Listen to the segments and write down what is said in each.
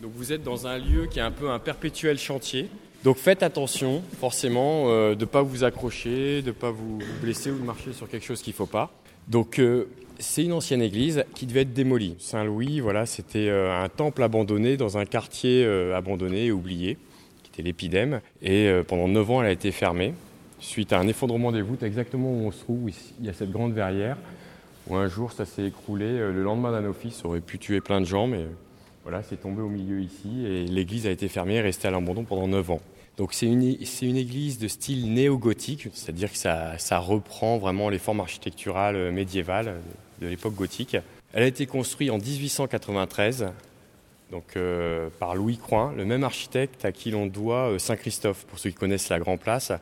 Donc vous êtes dans un lieu qui est un peu un perpétuel chantier. Donc faites attention, forcément, euh, de ne pas vous accrocher, de ne pas vous blesser ou de marcher sur quelque chose qu'il ne faut pas. Donc euh, c'est une ancienne église qui devait être démolie. Saint-Louis, voilà, c'était euh, un temple abandonné dans un quartier abandonné et oublié, qui était l'épidème. Et pendant 9 ans, elle a été fermée suite à un effondrement des voûtes, exactement où on se trouve. il y a cette grande verrière où un jour ça s'est écroulé. Le lendemain d'un office, aurait pu tuer plein de gens, mais voilà, c'est tombé au milieu ici et l'église a été fermée et restée à l'abandon pendant 9 ans. Donc c'est une, une, église de style néo-gothique, c'est-à-dire que ça, ça, reprend vraiment les formes architecturales euh, médiévales de l'époque gothique. Elle a été construite en 1893 donc, euh, par Louis Croin, le même architecte à qui l'on doit euh, Saint-Christophe, pour ceux qui connaissent la Grand Place.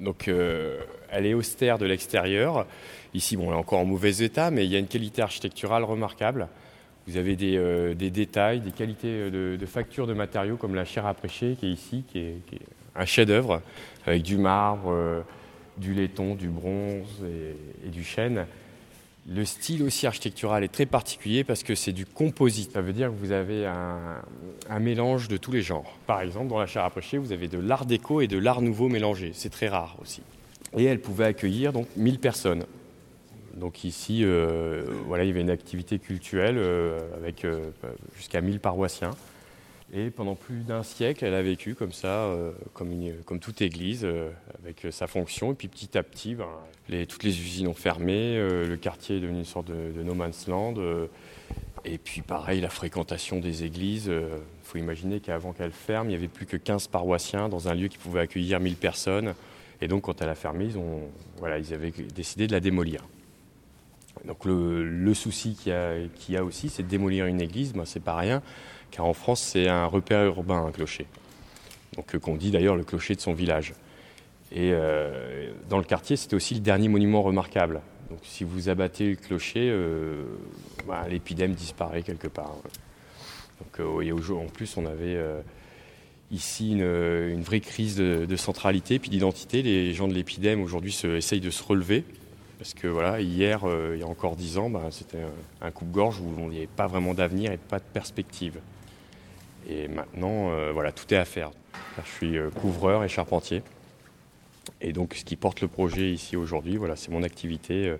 Donc elle est austère de l'extérieur. Ici, bon, elle est encore en mauvais état, mais il y a une qualité architecturale remarquable. Vous avez des, euh, détails, des qualités euh, de, facture de matériaux comme la chair à prêcher qui est ici, qui est, un chef-d'œuvre avec du marbre, euh, du laiton, du bronze et, du chêne. Le style aussi architectural est très particulier parce que c'est du composite. Ça veut dire que vous avez un, mélange de tous les genres. Par exemple, dans la chair à prêcher, vous avez de l'art déco et de l'art nouveau mélangé. C'est très rare aussi. Et elle pouvait accueillir donc 1000 personnes. Donc ici, euh, voilà, il y avait une activité culturelle euh, avec euh, jusqu'à 1000 paroissiens. Et pendant plus d'un siècle, elle a vécu comme ça, comme, toute église, avec sa fonction. Et puis petit à petit, ben, toutes les usines ont fermé, le quartier est devenu une sorte de, no man's land. et puis pareil, la fréquentation des églises. Il faut imaginer qu'avant qu'elle ferme, il n'y avait plus que 15 paroissiens dans un lieu qui pouvait accueillir 1000 personnes. Et donc quand elle a fermé, ils, ont, voilà, ils avaient décidé de la démolir. Donc le, souci qu'il y, a aussi, c'est de démolir une église, ben, c'est pas rien, car en France c'est un repère urbain, un clocher. Donc euh, qu'on dit d'ailleurs le clocher de son village. Et euh, dans le quartier, c'était aussi le dernier monument remarquable. Donc si vous abattez le clocher, euh, ben, l'épidème disparaît quelque part. Donc en plus, on avait ici une, vraie crise de, centralité puis d'identité. Les gens de l'épidème aujourd'hui essayent de se relever parce que voilà, hier, euh, il y a encore dix ans, bah, c'était un, coupe-gorge où il n'y avait pas vraiment d'avenir et pas de perspective. Et maintenant, euh, voilà, tout est à faire. Je suis euh, couvreur et charpentier. Et donc, ce qui porte le projet ici aujourd'hui, voilà, c'est mon activité.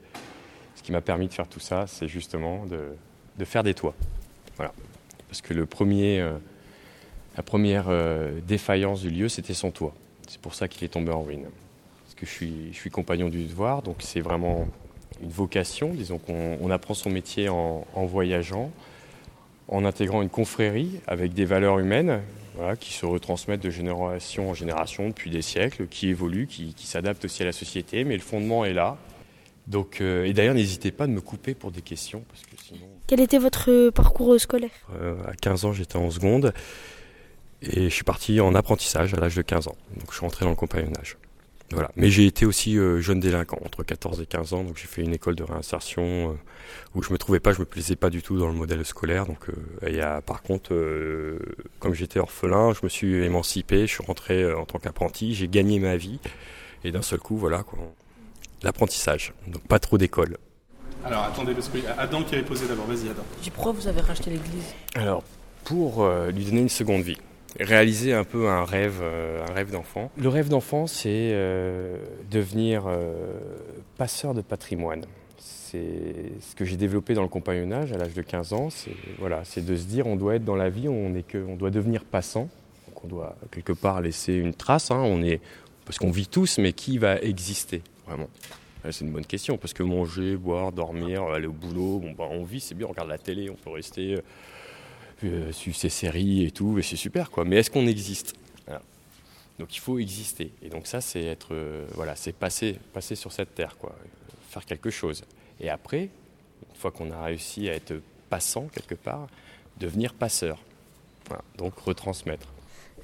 ce qui m'a permis de faire tout ça, c'est justement de, faire des toits. Voilà. Parce que le premier, la première défaillance du lieu, c'était son toit. C'est pour ça qu'il est tombé en ruine que je suis, je suis compagnon du devoir, donc c'est vraiment une vocation. Disons qu'on apprend son métier en, voyageant, en intégrant une confrérie avec des valeurs humaines qui se retransmettent de génération en génération depuis des siècles, qui évoluent, qui, s'adaptent aussi à la société, mais le fondement est là. Donc, euh, et d'ailleurs, n'hésitez pas à me couper pour des questions. Parce que sinon... Quel était votre parcours scolaire? Euh, À 15 ans, j'étais en seconde et je suis parti en apprentissage à l'âge de 15 ans. Donc, je suis rentré dans le compagnonnage. Voilà. Mais j'ai été aussi euh, jeune délinquant, entre 14 et 15 ans, donc j'ai fait une école de réinsertion euh, où je me trouvais pas, je me plaisais pas du tout dans le modèle scolaire. Donc, euh, y a, par contre, comme j'étais orphelin, je me suis émancipé, je suis rentré en tant qu'apprenti, j'ai gagné ma vie, et d'un seul coup, voilà, quoi, l'apprentissage. Donc pas trop d'école. Alors attendez, parce que Adam qui avait posé d'abord, vas-y Adam. Pourquoi vous avez racheté l'église? Alors, pour lui donner une seconde vie réaliser un peu un rêve, euh, un rêve d'enfant. Le rêve d'enfant, c'est euh, devenir euh, passeur de patrimoine. C'est ce que j'ai développé dans le compagnonnage à l'âge de 15 ans. C'est voilà, de se dire on doit être dans la vie, on est que, on doit devenir passant. Donc on doit quelque part laisser une trace. Hein. on est parce qu'on vit tous, mais qui va exister vraiment? C'est une bonne question parce que manger, boire, dormir, aller au boulot, bon, bah, on vit, c'est bien, on regarde la télé, on peut rester suivre ces séries et tout, et c'est super quoi. Mais est-ce qu'on existe? Donc il faut exister. Et donc ça, c'est être, euh, voilà, c'est passer, passer sur cette terre quoi, faire quelque chose. Et après, une fois qu'on a réussi à être passant quelque part, devenir passeur. donc retransmettre.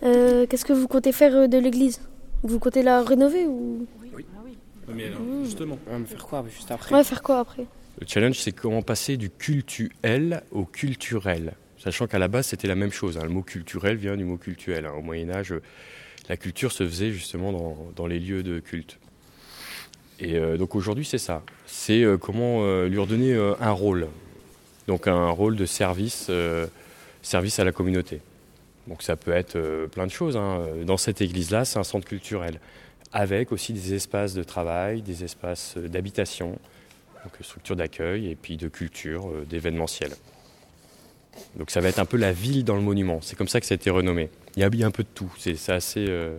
Euh, qu'est-ce que vous comptez faire de l'église? Vous comptez la rénover ou? Oui. Ah oui. Mais alors, mmh. justement, on va faire quoi juste après? On va faire quoi après? Le challenge, c'est comment passer du cultuel au culturel. Sachant qu'à la base, c'était la même chose. Hein. Le mot culturel vient du mot cultuel. Hein. Au Moyen Âge, la culture se faisait justement dans, les lieux de culte. Et euh, donc aujourd'hui, c'est ça. C'est euh, comment euh, lui redonner un rôle. Donc un rôle de service, service à la communauté. Donc ça peut être euh, plein de choses. hein. Dans cette église-là, c'est un centre culturel, avec aussi des espaces de travail, des espaces euh, d'habitation, donc euh, structure d'accueil et puis de culture, euh, d'événementiel. Donc ça va être un peu la ville dans le monument. C'est comme ça que ça a été renommé. Il y a, il y a un peu de tout. C'est assez, euh,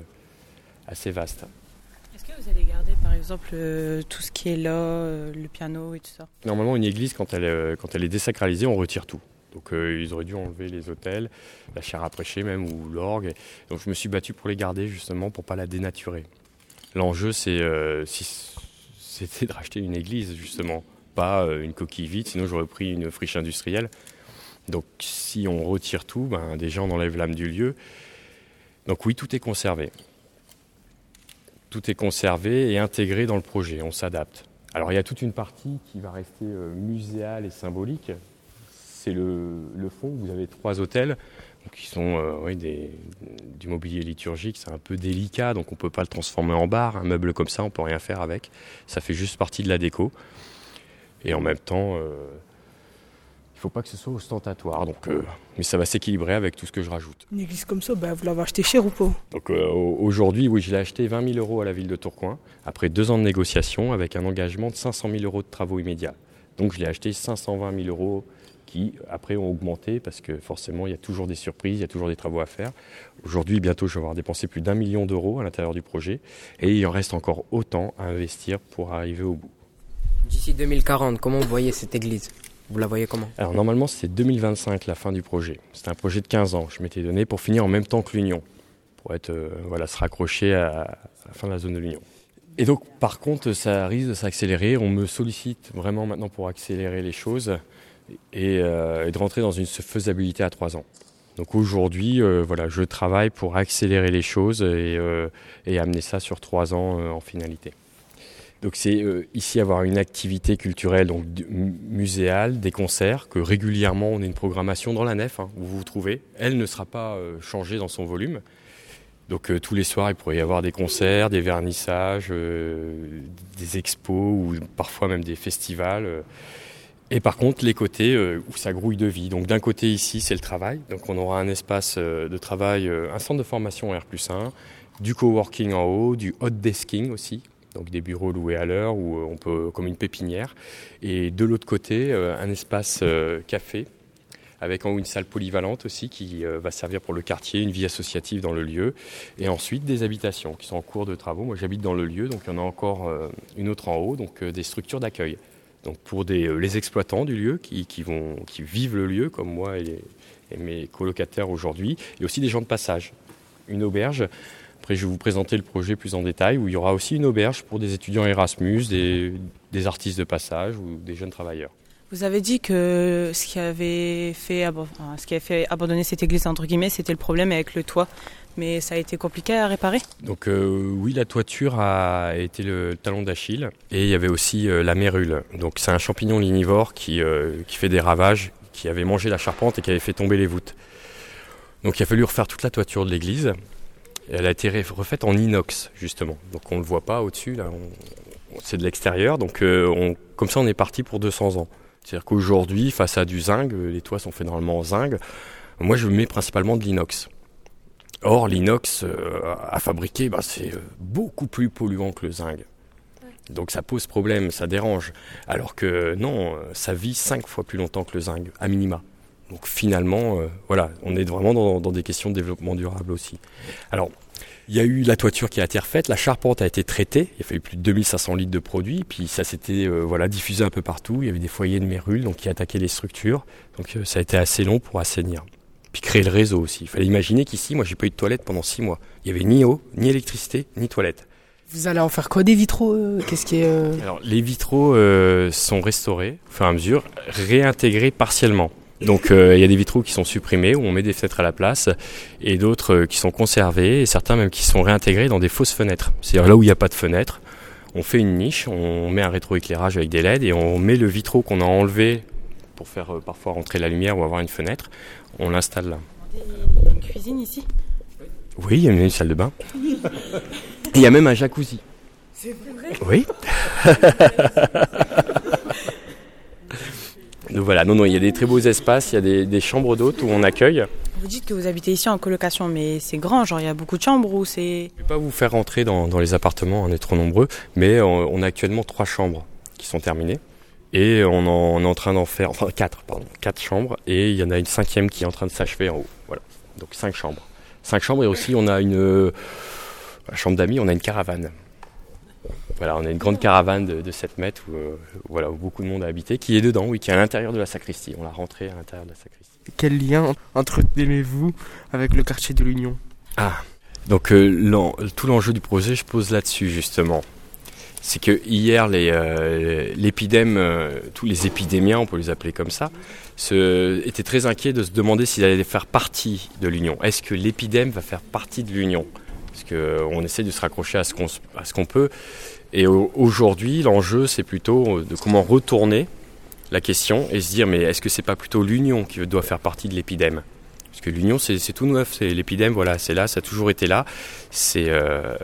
assez vaste. Est-ce que vous allez garder par exemple euh, tout ce qui est là, euh, le piano et tout ça? Normalement, une église, quand elle, quand elle est désacralisée, on retire tout. Donc ils auraient dû enlever les autels, la chaire à prêcher même, ou l'orgue. Donc je me suis battu pour les garder justement pour pas la dénaturer. L'enjeu, c'est si- c'était de racheter une église justement, pas une coquille vide. Sinon, j'aurais pris une friche industrielle. Donc si on retire tout, ben, déjà on enlève l'âme du lieu. Donc oui, tout est conservé. Tout est conservé et intégré dans le projet. On s'adapte. Alors il y a toute une partie qui va rester euh, muséale et symbolique. C'est le, fond. Vous avez trois hôtels qui sont euh, des, du mobilier liturgique. C'est un peu délicat, donc on ne peut pas le transformer en bar. Un meuble comme ça, on peut rien faire avec. Ça fait juste partie de la déco. Et en même temps, euh, ne faut pas que ce soit ostentatoire. Donc, euh, mais ça va s'équilibrer avec tout ce que je rajoute. Une église comme ça, bah, vous l'avez acheté cher ou pas? Donc euh, au- aujourd'hui, oui, je l'ai acheté 20 000 euros à la ville de Tourcoing, après deux ans de négociation, avec un engagement de 500 000 euros de travaux immédiats. Donc je l'ai acheté 520 000 euros qui, après, ont augmenté, parce que forcément, il y a toujours des surprises, il y a toujours des travaux à faire. Aujourd'hui, bientôt, je vais avoir dépensé plus d'un million d'euros à l'intérieur du projet, et il en reste encore autant à investir pour arriver au bout. D'ici 2040, comment vous voyez cette église? Vous la voyez comment? Alors normalement, c'est 2025 la fin du projet. C'est un projet de 15 ans. Je m'étais donné pour finir en même temps que l'Union, pour être euh, voilà se raccrocher à, à la fin de la zone de l'Union. Et donc, par contre, ça risque de s'accélérer. On me sollicite vraiment maintenant pour accélérer les choses et, euh, et de rentrer dans une faisabilité à trois ans. Donc aujourd'hui, euh, voilà, je travaille pour accélérer les choses et, euh, et amener ça sur trois ans euh, en finalité. Donc c'est euh, ici avoir une activité culturelle donc muséale, des concerts que régulièrement on a une programmation dans la nef hein, où vous vous trouvez. Elle ne sera pas euh, changée dans son volume. Donc euh, tous les soirs il pourrait y avoir des concerts, des vernissages, des expos ou parfois même des festivals. Et par contre les côtés où ça grouille de vie. Donc d'un côté ici c'est le travail. Donc on aura un espace de travail, un centre de formation R+1, du coworking en haut, du hot desking aussi donc des bureaux loués à l'heure où euh, on peut comme une pépinière et de l'autre côté euh, un espace euh, café avec en haut une salle polyvalente aussi qui va servir pour le quartier, une vie associative dans le lieu et ensuite des habitations qui sont en cours de travaux. Moi j'habite dans le lieu donc il y en a encore une autre en haut donc des structures d'accueil. Donc pour les exploitants du lieu qui, vont qui vivent le lieu comme moi et mes colocataires aujourd'hui et aussi des gens de passage. Une auberge après, je vais vous présenter le projet plus en détail, où il y aura aussi une auberge pour des étudiants Erasmus, des, des artistes de passage ou des jeunes travailleurs. Vous avez dit que ce qui avait fait, ce qui avait fait abandonner cette église, entre guillemets, c'était le problème avec le toit. Mais ça a été compliqué à réparer? Donc euh, oui, la toiture a été le talon d'Achille, et il y avait aussi euh, la mérule. Donc c'est un champignon lignivore qui, euh, qui fait des ravages, qui avait mangé la charpente et qui avait fait tomber les voûtes. Donc il a fallu refaire toute la toiture de l'église. Elle a été refaite en inox, justement. Donc on ne le voit pas au-dessus, là. on- c'est de l'extérieur. Donc euh, on- comme ça, on est parti pour 200 ans. C'est-à-dire qu'aujourd'hui, face à du zinc, euh, les toits sont faits normalement en zinc. Moi, je mets principalement de l'inox. Or, l'inox euh, à fabriquer, bah, c'est beaucoup plus polluant que le zinc. Donc ça pose problème, ça dérange. Alors que non, ça vit cinq fois plus longtemps que le zinc, à minima. Donc finalement, euh, voilà, on est vraiment dans, dans des questions de développement durable aussi. Alors, il y a eu la toiture qui a été refaite, la charpente a été traitée, il a fallu plus de 2500 litres de produits, puis ça s'était euh, voilà, diffusé un peu partout, il y avait des foyers de mérule donc qui attaquaient les structures, donc euh, ça a été assez long pour assainir. Puis créer le réseau aussi. Il fallait imaginer qu'ici, moi j'ai pas eu de toilette pendant six mois. Il y avait ni eau, ni électricité, ni toilette. Vous allez en faire quoi des vitraux Qu'est-ce qui est euh, Alors, les vitraux euh, sont restaurés au fur et à mesure, réintégrés partiellement. Donc, euh, il y a des vitraux qui sont supprimés, où on met des fenêtres à la place, et d'autres euh, qui sont conservés, et certains même qui sont réintégrés dans des fausses fenêtres. C'est-à-dire là où il n'y a pas de fenêtre, on fait une niche, on met un rétroéclairage avec des LED, et on met le vitraux qu'on a enlevé pour faire euh, parfois rentrer la lumière ou avoir une fenêtre, on l'installe là. Il y a une cuisine ici? Oui, il y a une salle de bain. Il y a même un jacuzzi. C'est vrai? Oui. Donc voilà, non, non, il y a des très beaux espaces, il y a des, des chambres d'hôtes où on accueille. Vous dites que vous habitez ici en colocation, mais c'est grand, genre il y a beaucoup de chambres ou c'est... Je ne vais pas vous faire rentrer dans, dans les appartements, on est trop nombreux, mais on, on a actuellement trois chambres qui sont terminées. Et on, en- on est en train d'en faire, enfin quatre, pardon, quatre chambres, et il y en a une cinquième qui est en train de s'achever en haut. Voilà, donc cinq chambres. Cinq chambres, et aussi on a une euh, la chambre d'amis, on a une caravane. Voilà, on a une grande caravane de, de 7 mètres où, euh, voilà, où beaucoup de monde a habité, qui est dedans, oui, qui est à l'intérieur de la sacristie. On l'a rentrée à l'intérieur de la sacristie. Quel lien entretenez-vous avec le quartier de l'Union? Ah, donc euh, l'en- tout l'enjeu du projet, je pose là-dessus justement. C'est que hier, les, euh, l'épidème, euh, tous les épidémiens, on peut les appeler comme ça, se, étaient très inquiets de se demander s'ils allaient faire partie de l'Union. Est-ce que l'épidème va faire partie de l'Union? Parce qu'on essaie de se raccrocher à ce qu'on, s- à ce qu'on peut. Et au- aujourd'hui, l'enjeu, c'est plutôt de comment retourner la question et se dire, mais est-ce que c'est pas plutôt l'Union qui doit faire partie de l'épidème parce que l'union, c'est tout neuf, c'est l'épidème, voilà, c'est là, ça a toujours été là. Euh,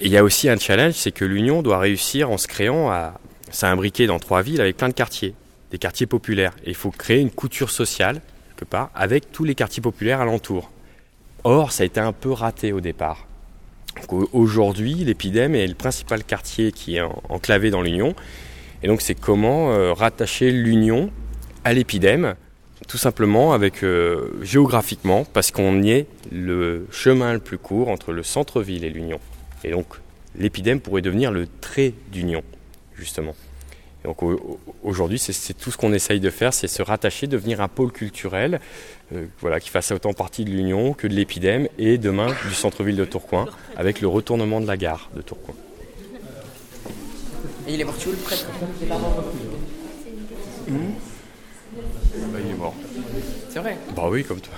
il y a aussi un challenge, c'est que l'union doit réussir en se créant à s'imbriquer dans trois villes avec plein de quartiers, des quartiers populaires. Et il faut créer une couture sociale quelque part avec tous les quartiers populaires alentours. Or, ça a été un peu raté au départ. Aujourd'hui, l'épidème est le principal quartier qui est en- enclavé dans l'union. Et donc, c'est comment euh, rattacher l'union à l'épidème tout simplement avec euh, géographiquement parce qu'on y est le chemin le plus court entre le centre-ville et l'Union. Et donc l'épidème pourrait devenir le trait d'union justement. Donc au- au- aujourd'hui c'est- tout ce qu'on essaye de faire, c'est se rattacher, devenir un pôle culturel, euh, voilà, qui fasse autant partie de l'Union que de l'épidème et demain du centre-ville de Tourcoing avec le retournement de la gare de Tourcoing. Et il est parti où le prêtre Bah, il est mort. C'est vrai Bah oui, comme toi.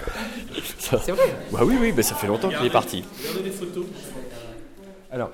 Ça- C'est vrai Bah oui, oui, bah ça fait longtemps qu'il est parti. Regardez les photos. Alors,